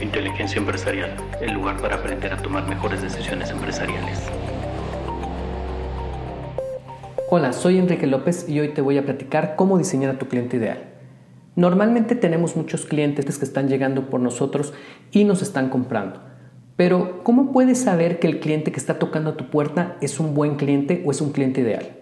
Inteligencia Empresarial, el lugar para aprender a tomar mejores decisiones empresariales. Hola, soy Enrique López y hoy te voy a platicar cómo diseñar a tu cliente ideal. Normalmente tenemos muchos clientes que están llegando por nosotros y nos están comprando. Pero, ¿cómo puedes saber que el cliente que está tocando a tu puerta es un buen cliente o es un cliente ideal?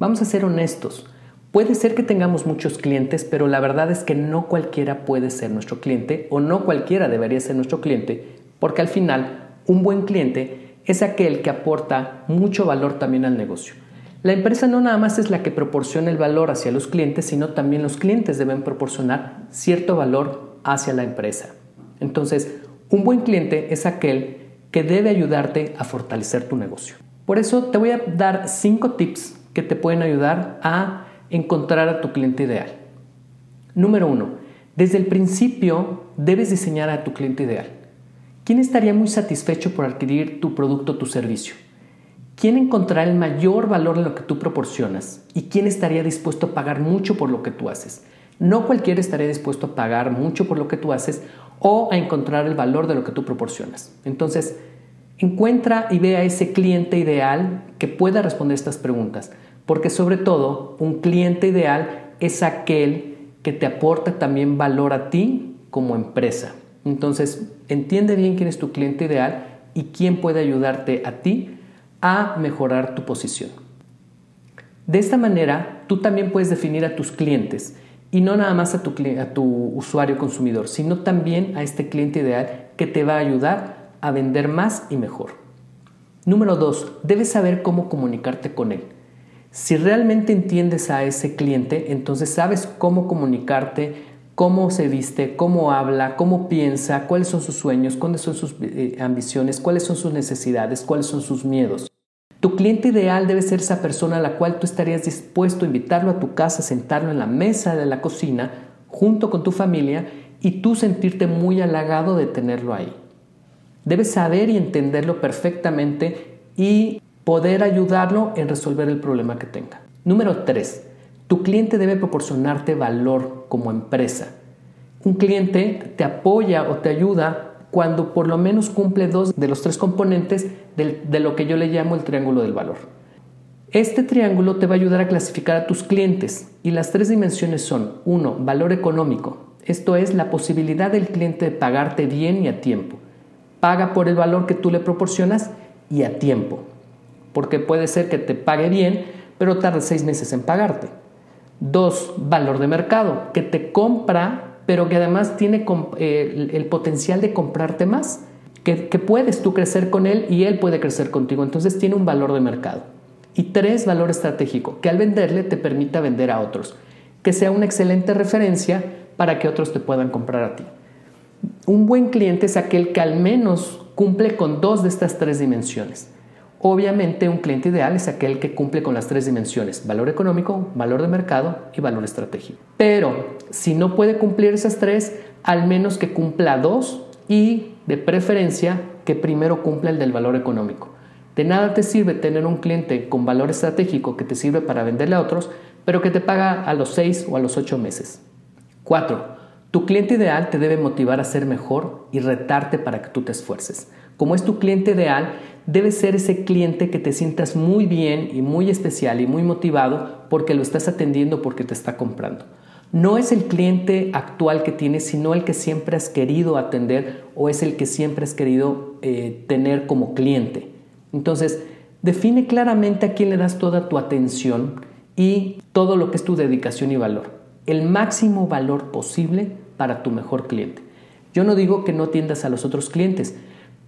Vamos a ser honestos. Puede ser que tengamos muchos clientes, pero la verdad es que no cualquiera puede ser nuestro cliente o no cualquiera debería ser nuestro cliente, porque al final un buen cliente es aquel que aporta mucho valor también al negocio. La empresa no nada más es la que proporciona el valor hacia los clientes, sino también los clientes deben proporcionar cierto valor hacia la empresa. Entonces, un buen cliente es aquel que debe ayudarte a fortalecer tu negocio. Por eso te voy a dar cinco tips que te pueden ayudar a encontrar a tu cliente ideal. Número uno, desde el principio debes diseñar a tu cliente ideal. ¿Quién estaría muy satisfecho por adquirir tu producto o tu servicio? ¿Quién encontrará el mayor valor en lo que tú proporcionas? ¿Y quién estaría dispuesto a pagar mucho por lo que tú haces? No cualquiera estaría dispuesto a pagar mucho por lo que tú haces o a encontrar el valor de lo que tú proporcionas. Entonces, encuentra y ve a ese cliente ideal que pueda responder estas preguntas. Porque sobre todo, un cliente ideal es aquel que te aporta también valor a ti como empresa. Entonces, entiende bien quién es tu cliente ideal y quién puede ayudarte a ti a mejorar tu posición. De esta manera, tú también puedes definir a tus clientes y no nada más a tu, usuario consumidor, sino también a este cliente ideal que te va a ayudar a vender más y mejor. Número dos, debes saber cómo comunicarte con él. Si realmente entiendes a ese cliente, entonces sabes cómo comunicarte, cómo se viste, cómo habla, cómo piensa, cuáles son sus sueños, cuáles son sus eh, ambiciones, cuáles son sus necesidades, cuáles son sus miedos. Tu cliente ideal debe ser esa persona a la cual tú estarías dispuesto a invitarlo a tu casa, sentarlo en la mesa de la cocina junto con tu familia y tú sentirte muy halagado de tenerlo ahí. Debes saber y entenderlo perfectamente y poder ayudarlo en resolver el problema que tenga. Número 3. Tu cliente debe proporcionarte valor como empresa. Un cliente te apoya o te ayuda cuando por lo menos cumple dos de los tres componentes de lo que yo le llamo el triángulo del valor. Este triángulo te va a ayudar a clasificar a tus clientes y las tres dimensiones son 1. Valor económico. Esto es la posibilidad del cliente de pagarte bien y a tiempo. Paga por el valor que tú le proporcionas y a tiempo porque puede ser que te pague bien, pero tarde seis meses en pagarte. Dos, valor de mercado, que te compra, pero que además tiene eh, el, potencial de comprarte más, que, que puedes tú crecer con él y él puede crecer contigo, entonces tiene un valor de mercado. Y tres, valor estratégico, que al venderle te permita vender a otros, que sea una excelente referencia para que otros te puedan comprar a ti. Un buen cliente es aquel que al menos cumple con dos de estas tres dimensiones. Obviamente un cliente ideal es aquel que cumple con las tres dimensiones, valor económico, valor de mercado y valor estratégico. Pero si no puede cumplir esas tres, al menos que cumpla dos y de preferencia que primero cumpla el del valor económico. De nada te sirve tener un cliente con valor estratégico que te sirve para venderle a otros, pero que te paga a los seis o a los ocho meses. 4. Tu cliente ideal te debe motivar a ser mejor y retarte para que tú te esfuerces. Como es tu cliente ideal, debe ser ese cliente que te sientas muy bien y muy especial y muy motivado porque lo estás atendiendo, porque te está comprando. No es el cliente actual que tienes, sino el que siempre has querido atender o es el que siempre has querido eh, tener como cliente. Entonces, define claramente a quién le das toda tu atención y todo lo que es tu dedicación y valor. El máximo valor posible para tu mejor cliente. Yo no digo que no atiendas a los otros clientes,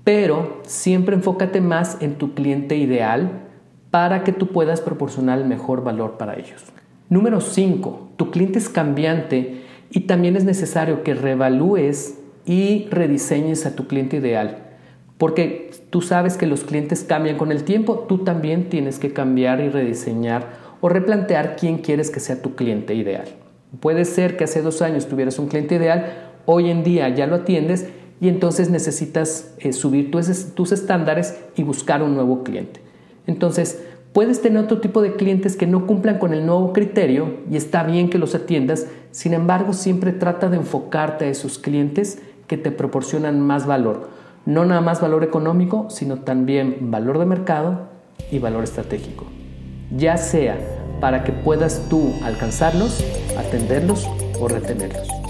pero siempre enfócate más en tu cliente ideal para que tú puedas proporcionar el mejor valor para ellos. Número 5. Tu cliente es cambiante y también es necesario que reevalúes y rediseñes a tu cliente ideal. Porque tú sabes que los clientes cambian con el tiempo, tú también tienes que cambiar y rediseñar o replantear quién quieres que sea tu cliente ideal. Puede ser que hace dos años tuvieras un cliente ideal, hoy en día ya lo atiendes y entonces necesitas eh, subir tus, tus estándares y buscar un nuevo cliente. Entonces, puedes tener otro tipo de clientes que no cumplan con el nuevo criterio y está bien que los atiendas, sin embargo, siempre trata de enfocarte a esos clientes que te proporcionan más valor. No nada más valor económico, sino también valor de mercado y valor estratégico. Ya sea para que puedas tú alcanzarlos, atenderlos o retenerlos.